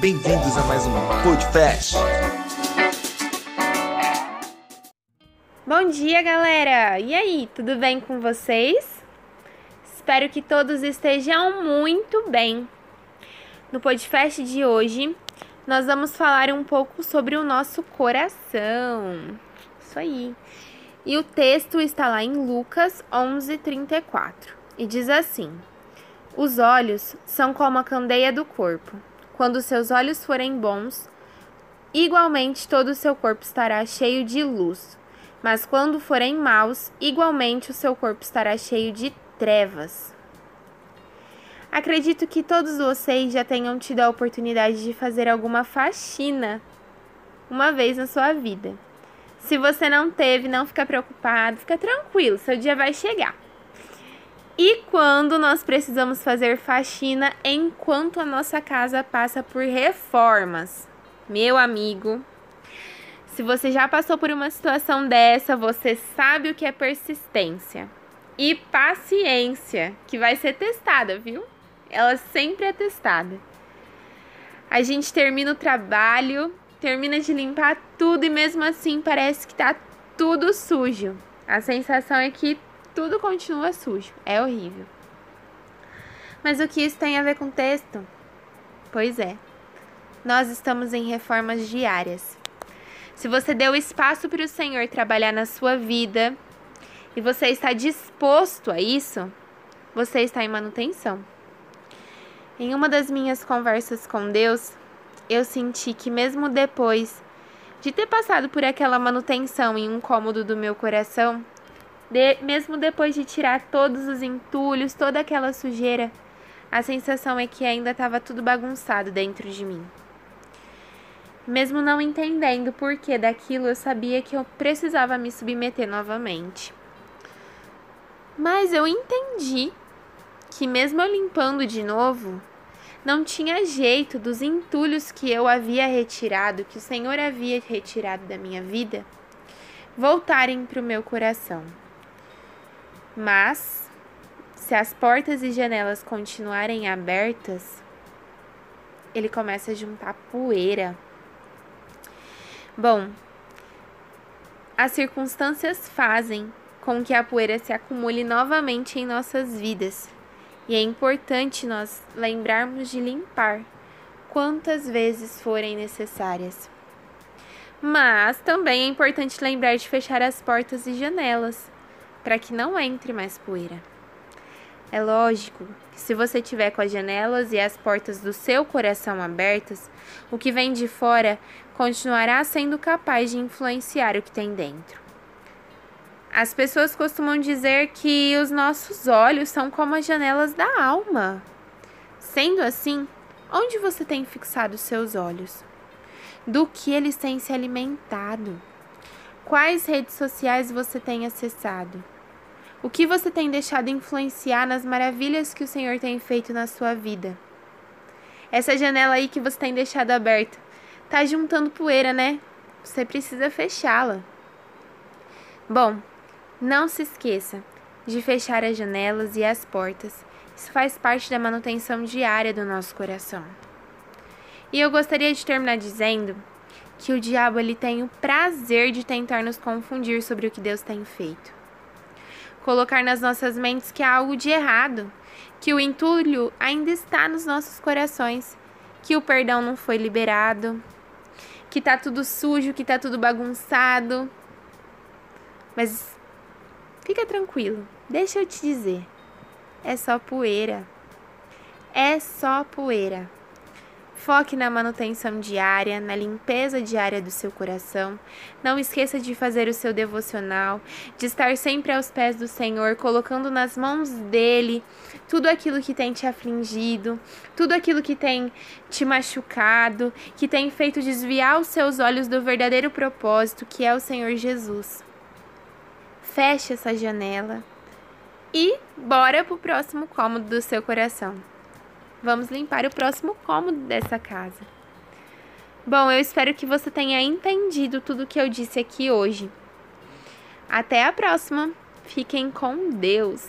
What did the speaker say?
Bem-vindos a mais um Podcast. Bom dia, galera! E aí, tudo bem com vocês? Espero que todos estejam muito bem. No podcast de hoje, nós vamos falar um pouco sobre o nosso coração. Isso aí. E o texto está lá em Lucas 11:34 e diz assim: Os olhos são como a candeia do corpo. Quando seus olhos forem bons, igualmente todo o seu corpo estará cheio de luz. Mas quando forem maus, igualmente o seu corpo estará cheio de trevas. Acredito que todos vocês já tenham tido a oportunidade de fazer alguma faxina uma vez na sua vida. Se você não teve, não fica preocupado, fica tranquilo, seu dia vai chegar. E quando nós precisamos fazer faxina enquanto a nossa casa passa por reformas? Meu amigo, se você já passou por uma situação dessa, você sabe o que é persistência e paciência, que vai ser testada, viu? Ela sempre é testada. A gente termina o trabalho, termina de limpar tudo e mesmo assim parece que tá tudo sujo. A sensação é que tudo continua sujo. É horrível. Mas o que isso tem a ver com texto? Pois é. Nós estamos em reformas diárias. Se você deu espaço para o Senhor trabalhar na sua vida e você está disposto a isso, você está em manutenção. Em uma das minhas conversas com Deus, eu senti que, mesmo depois de ter passado por aquela manutenção em um cômodo do meu coração, de, mesmo depois de tirar todos os entulhos, toda aquela sujeira, a sensação é que ainda estava tudo bagunçado dentro de mim. Mesmo não entendendo o porquê daquilo, eu sabia que eu precisava me submeter novamente. Mas eu entendi que, mesmo eu limpando de novo, não tinha jeito dos entulhos que eu havia retirado, que o Senhor havia retirado da minha vida, voltarem para o meu coração. Mas, se as portas e janelas continuarem abertas, ele começa a juntar poeira. Bom, as circunstâncias fazem com que a poeira se acumule novamente em nossas vidas. E é importante nós lembrarmos de limpar quantas vezes forem necessárias. Mas também é importante lembrar de fechar as portas e janelas para que não entre mais poeira. É lógico que se você tiver com as janelas e as portas do seu coração abertas, o que vem de fora continuará sendo capaz de influenciar o que tem dentro. As pessoas costumam dizer que os nossos olhos são como as janelas da alma. Sendo assim, onde você tem fixado seus olhos? Do que eles têm se alimentado? Quais redes sociais você tem acessado? O que você tem deixado influenciar nas maravilhas que o Senhor tem feito na sua vida? Essa janela aí que você tem deixado aberta tá juntando poeira, né? Você precisa fechá-la. Bom, não se esqueça de fechar as janelas e as portas. Isso faz parte da manutenção diária do nosso coração. E eu gostaria de terminar dizendo que o diabo ele tem o prazer de tentar nos confundir sobre o que Deus tem feito colocar nas nossas mentes que há algo de errado, que o entulho ainda está nos nossos corações, que o perdão não foi liberado, que tá tudo sujo, que tá tudo bagunçado. Mas fica tranquilo, deixa eu te dizer. É só poeira. É só poeira. Foque na manutenção diária, na limpeza diária do seu coração. Não esqueça de fazer o seu devocional, de estar sempre aos pés do Senhor, colocando nas mãos dele tudo aquilo que tem te afligido, tudo aquilo que tem te machucado, que tem feito desviar os seus olhos do verdadeiro propósito, que é o Senhor Jesus. Feche essa janela e bora pro próximo cômodo do seu coração. Vamos limpar o próximo cômodo dessa casa. Bom, eu espero que você tenha entendido tudo que eu disse aqui hoje. Até a próxima. Fiquem com Deus.